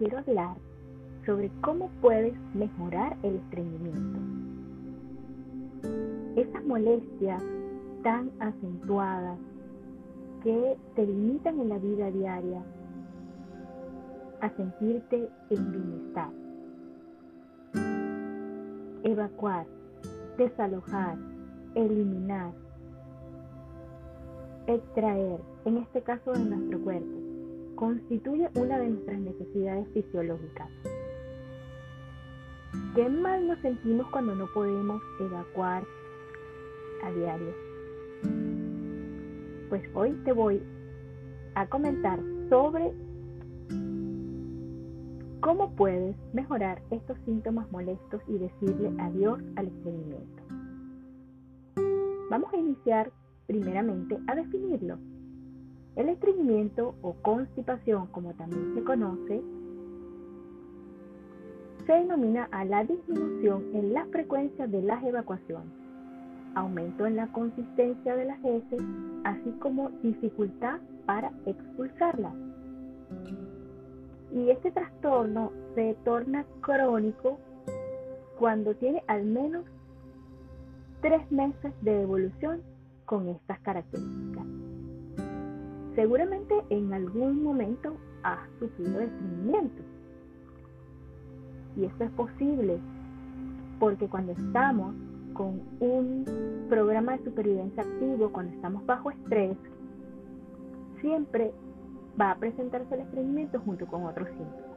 quiero hablar sobre cómo puedes mejorar el estreñimiento. Esas molestias tan acentuadas que te limitan en la vida diaria a sentirte en bienestar. Evacuar, desalojar, eliminar, extraer, en este caso de nuestro cuerpo, constituye una de nuestras necesidades fisiológicas. ¿Qué mal nos sentimos cuando no podemos evacuar a diario? Pues hoy te voy a comentar sobre cómo puedes mejorar estos síntomas molestos y decirle adiós al estreñimiento. Vamos a iniciar primeramente a definirlo. El estreñimiento o constipación, como también se conoce, se denomina a la disminución en la frecuencia de las evacuaciones, aumento en la consistencia de las heces, así como dificultad para expulsarlas. Y este trastorno se torna crónico cuando tiene al menos tres meses de evolución con estas características. Seguramente en algún momento has sufrido estreñimiento. Y esto es posible porque cuando estamos con un programa de supervivencia activo, cuando estamos bajo estrés, siempre va a presentarse el estreñimiento junto con otros síntomas.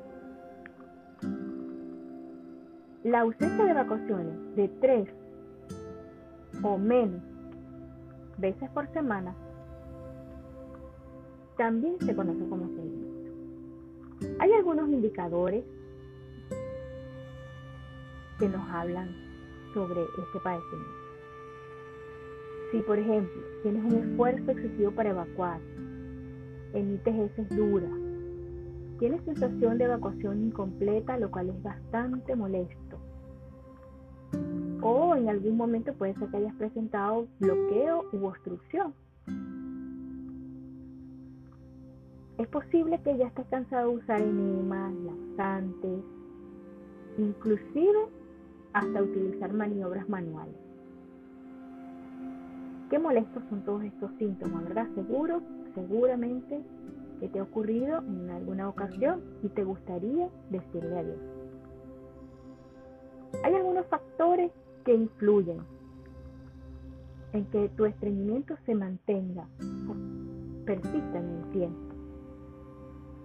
La ausencia de vacaciones de tres o menos veces por semana también se conoce como estreñimiento. Hay algunos indicadores que nos hablan sobre este padecimiento. Si, por ejemplo, tienes un esfuerzo excesivo para evacuar, emites heces duras, tienes sensación de evacuación incompleta, lo cual es bastante molesto. O en algún momento puede ser que hayas presentado bloqueo u obstrucción. Es posible que ya estés cansado de usar enemas, laxantes, inclusive hasta utilizar maniobras manuales. Qué molestos son todos estos síntomas, ¿verdad? Seguro, seguramente que te ha ocurrido en alguna ocasión y te gustaría decirle adiós. Hay algunos factores que influyen en que tu estreñimiento se mantenga o persista en el tiempo.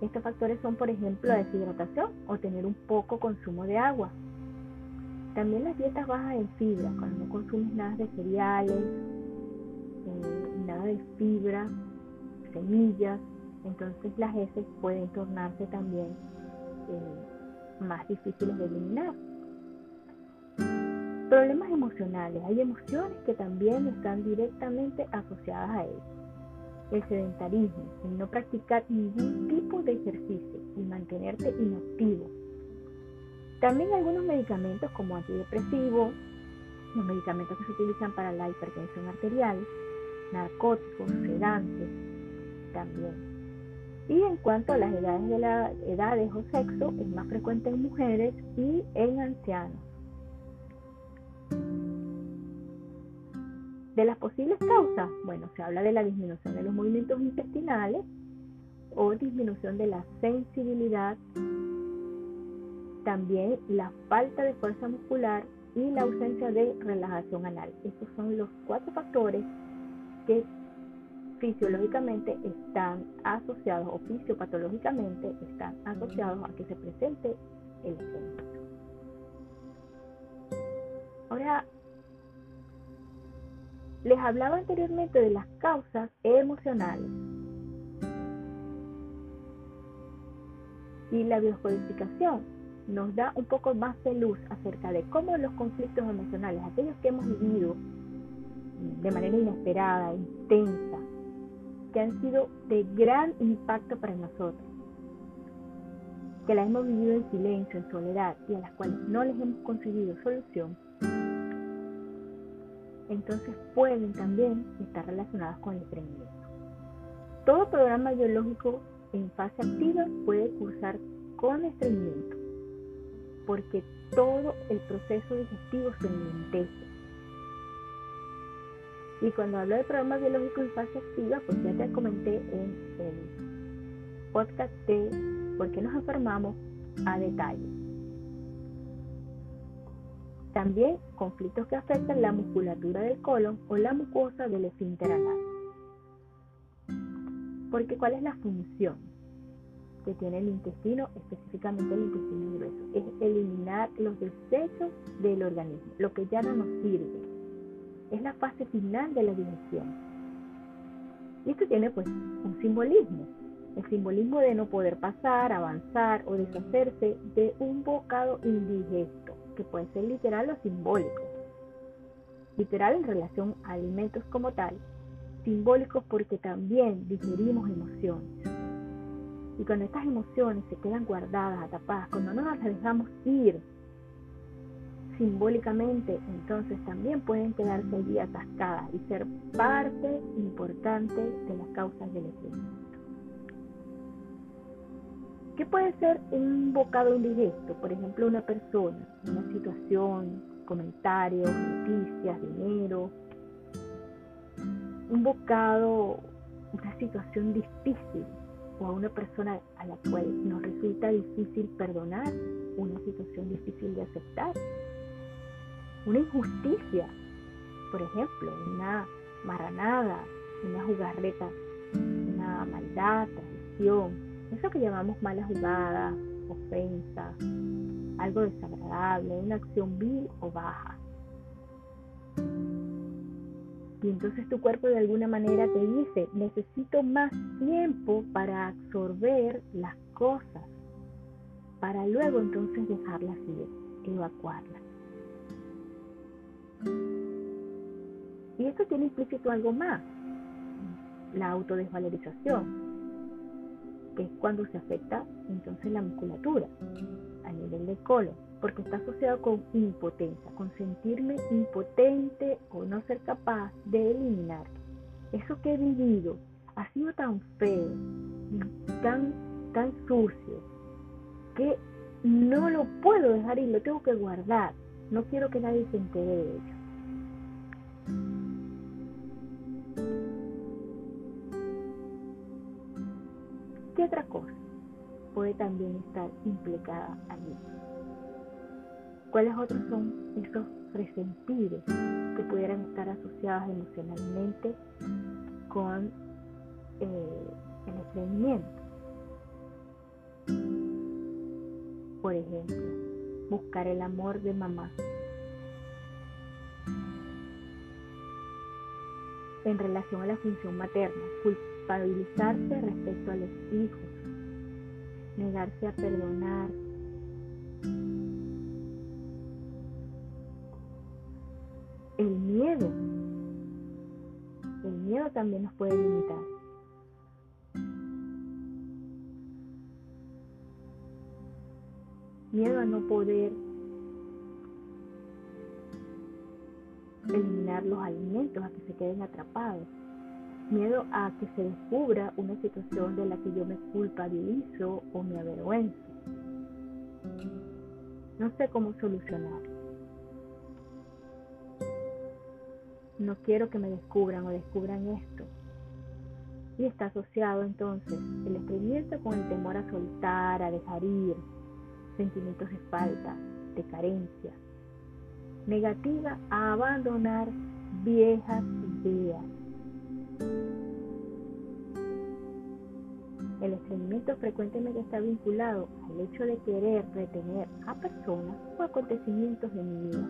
Estos factores son, por ejemplo, la deshidratación o tener un poco consumo de agua. También las dietas bajas en fibra, cuando no consumes nada de cereales, eh, nada de fibra, semillas, entonces las heces pueden tornarse también eh, más difíciles de eliminar. Problemas emocionales. Hay emociones que también están directamente asociadas a ello. El sedentarismo, el no practicar ningún tipo de ejercicio y mantenerte inactivo. También algunos medicamentos como antidepresivos, los medicamentos que se utilizan para la hipertensión arterial, narcóticos, sedantes, también. Y en cuanto a las edades de la edades o sexo, es más frecuente en mujeres y en ancianos. De las posibles causas, bueno, se habla de la disminución de los movimientos intestinales o disminución de la sensibilidad, también la falta de fuerza muscular y la ausencia de relajación anal. Estos son los cuatro factores que fisiológicamente están asociados o fisiopatológicamente están asociados a que se presente el estreñimiento. Les hablaba anteriormente de las causas emocionales y la biocodificación nos da un poco más de luz acerca de cómo los conflictos emocionales, aquellos que hemos vivido de manera inesperada, intensa, que han sido de gran impacto para nosotros, que las hemos vivido en silencio, en soledad y a las cuales no les hemos conseguido solución, entonces pueden también estar relacionadas con el estreñimiento. Todo programa biológico en fase activa puede cursar con estreñimiento, porque todo el proceso digestivo se enlentece. Y cuando hablo de problemas biológicos y fase activa, pues ya te comenté en el podcast de por qué nos enfermamos a detalle. También conflictos que afectan la musculatura del colon o la mucosa del esfínter anal. Porque ¿cuál es la función que tiene el intestino, específicamente el intestino grueso? Es eliminar los desechos del organismo, lo que ya no nos sirve. Es la fase final de la digestión. Y esto tiene pues un simbolismo. El simbolismo de no poder pasar, avanzar o deshacerse de un bocado indigesto, que puede ser literal o simbólico. Literal en relación a alimentos como tal, simbólico porque también digerimos emociones. Y cuando estas emociones se quedan guardadas, atapadas, cuando no las dejamos ir simbólicamente, entonces también pueden quedarse allí atascadas y ser parte importante de las causas del estrés. ¿Qué puede ser un bocado indigesto? Por ejemplo, una persona, una situación, comentarios, noticias, dinero. Un bocado, una situación difícil o a una persona a la cual nos resulta difícil perdonar, una situación difícil de aceptar. Una injusticia, por ejemplo, una marranada, una jugarreta, una maldad, traición, eso que llamamos mala jugada, ofensa, algo desagradable, una acción vil o baja. Y entonces tu cuerpo de alguna manera te dice, necesito más tiempo para absorber las cosas, para luego entonces dejarlas ir, evacuarlas. Y esto tiene implícito algo más, la autodesvalorización que es cuando se afecta entonces la musculatura a nivel del colon, porque está asociado con impotencia, con sentirme impotente o no ser capaz de eliminar. Eso que he vivido ha sido tan feo, tan, tan sucio, que no lo puedo dejar y lo tengo que guardar. No quiero que nadie se entere de ello. Otra cosa puede también estar implicada allí? ¿Cuáles otros son esos resentidos que pudieran estar asociados emocionalmente con eh, el estreñimiento? Por ejemplo, buscar el amor de mamá. En relación a la función materna, culpabilizarse respecto a los hijos, negarse a perdonar. El miedo, el miedo también nos puede limitar. Miedo a no poder eliminar los alimentos, a que se queden atrapados miedo a que se descubra una situación de la que yo me culpabilizo o me avergüenzo. No sé cómo solucionar. No quiero que me descubran o descubran esto. Y está asociado entonces el estreñimiento con el temor a soltar, a dejar ir, sentimientos de falta, de carencia, negativa a abandonar viejas ideas el estreñimiento frecuentemente está vinculado al hecho de querer retener a personas o acontecimientos de mi vida.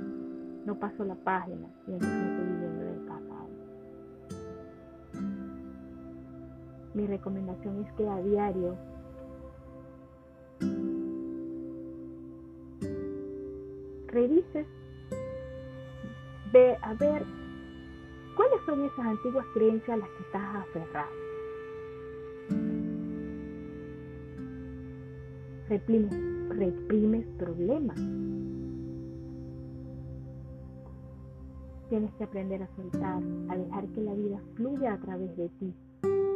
No paso la página y entonces estoy viviendo del pasado. Mi recomendación es que a diario revises, ve a ver son esas antiguas creencias a las que estás aferrado reprimes, reprimes problemas. Tienes que aprender a soltar, a dejar que la vida fluya a través de ti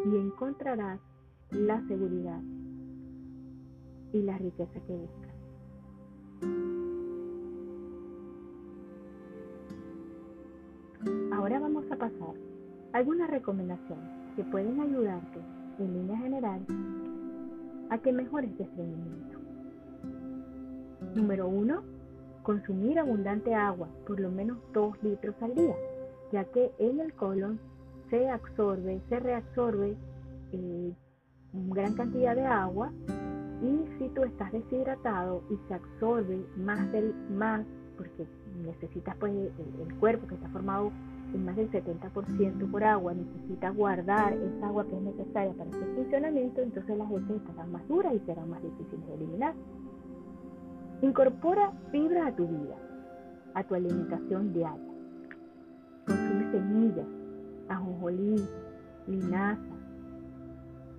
y encontrarás la seguridad. y la riqueza que buscas. A pasar algunas recomendaciones que pueden ayudarte en línea general a que mejores tu estreñimiento. Número 1. Consumir abundante agua, por lo menos 2 litros al día, ya que en el colon se absorbe, se reabsorbe eh, gran cantidad de agua y si tú estás deshidratado y se absorbe más del más porque necesitas pues el, cuerpo que está formado en más del 70% por agua necesita guardar esa agua que es necesaria para su funcionamiento entonces las heces estarán más duras y serán más difíciles de eliminar incorpora fibra a tu vida a tu alimentación diaria consume semillas ajonjolí linaza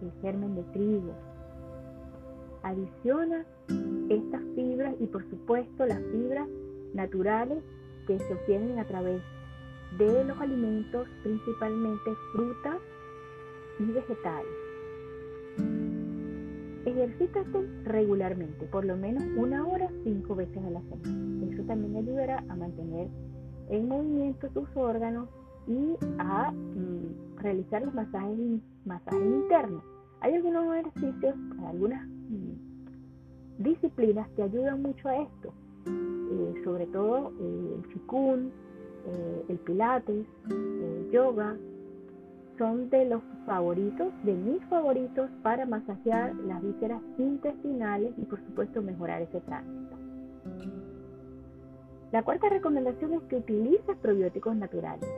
el germen de trigo. Adiciona estas fibras y por supuesto las fibras naturales que se obtienen a través de los alimentos, principalmente frutas y vegetales. Ejercítate regularmente, por lo menos una hora, cinco veces a la semana. Eso también ayudará a mantener en movimiento tus órganos y a mm, realizar los masajes, masajes internos. Hay algunos ejercicios, algunas mm, disciplinas que ayudan mucho a esto, eh, sobre todo eh, el chikun, eh, el pilates, el yoga, son de los favoritos, de mis favoritos para masajear las vísceras intestinales y por supuesto mejorar ese tránsito. La cuarta recomendación es que utilices probióticos naturales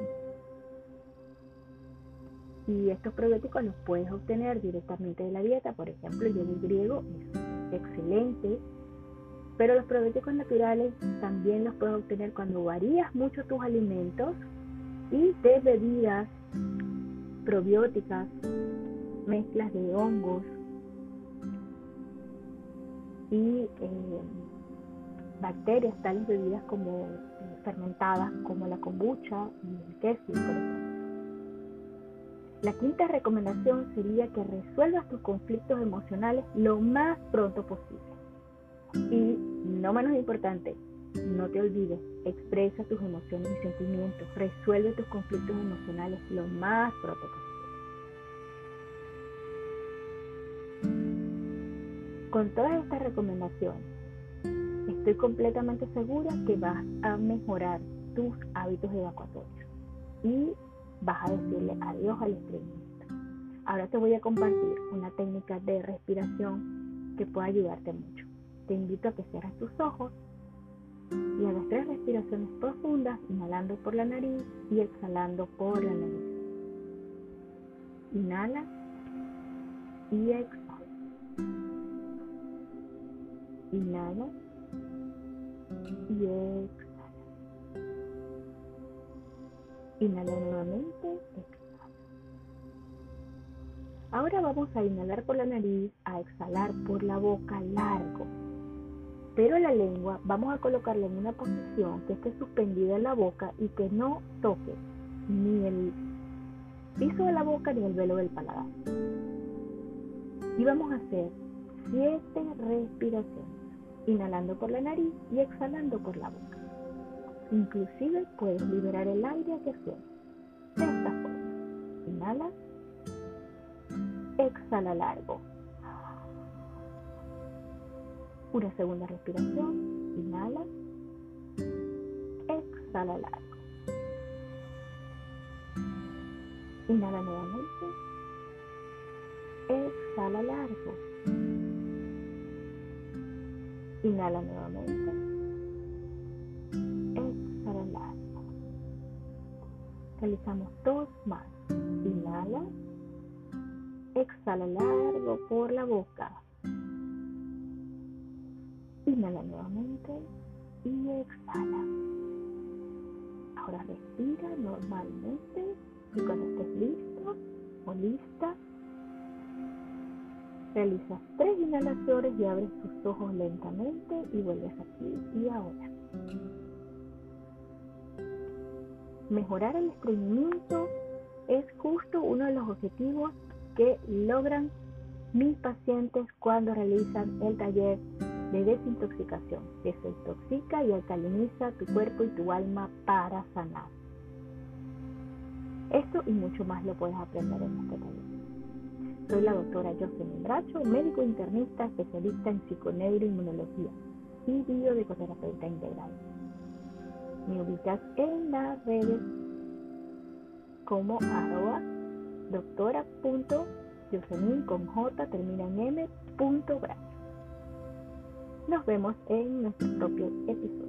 y estos probióticos los puedes obtener directamente de la dieta. Por ejemplo, el yogur griego es excelente, pero los probióticos naturales también los puedes obtener cuando varías mucho tus alimentos y de bebidas probióticas, mezclas de hongos y eh, bacterias, tales bebidas como eh, fermentadas como la kombucha y el queso, por ejemplo. La quinta recomendación sería que resuelvas tus conflictos emocionales lo más pronto posible. Y no menos importante, no te olvides, expresa tus emociones y sentimientos, resuelve tus conflictos emocionales lo más pronto posible. Con todas estas recomendaciones, estoy completamente segura que vas a mejorar tus hábitos evacuatorios y vas a decirle adiós al estreñimiento. Ahora te voy a compartir una técnica de respiración que puede ayudarte mucho. Te invito a que cierres tus ojos y hagas tres respiraciones profundas, inhalando por la nariz y exhalando por la nariz. Inhala y exhala. Inhala y exhala. Inhala nuevamente, exhala. Ahora vamos a inhalar por la nariz, a exhalar por la boca largo. Pero la lengua vamos a colocarla en una posición que esté suspendida en la boca y que no toque ni el piso de la boca ni el velo del paladar. Y vamos a hacer siete respiraciones, inhalando por la nariz y exhalando por la boca. Inclusive puedes liberar el aire que suena. De esta forma. Inhala. Exhala largo. Una segunda respiración. Inhala. Exhala largo. Inhala nuevamente. Exhala largo. Inhala nuevamente. Realizamos dos más. Inhala. Exhala largo por la boca. Inhala nuevamente y exhala. Ahora respira normalmente y cuando estés listo o lista, realizas tres inhalaciones y abres tus ojos lentamente y vuelves aquí y ahora. Mejorar el estreñimiento es justo uno de los objetivos que logran mis pacientes cuando realizan el taller de desintoxicación. Desintoxica y alcaliniza tu cuerpo y tu alma para sanar. Esto y mucho más lo puedes aprender en este taller. Soy la doctora Jocelyn Bracho, médico internista especialista en psiconeuroinmunología y biodecoterapeuta integral. Me ubicas en las redes como arroba con J termina en M punto Nos vemos en nuestro propio episodio.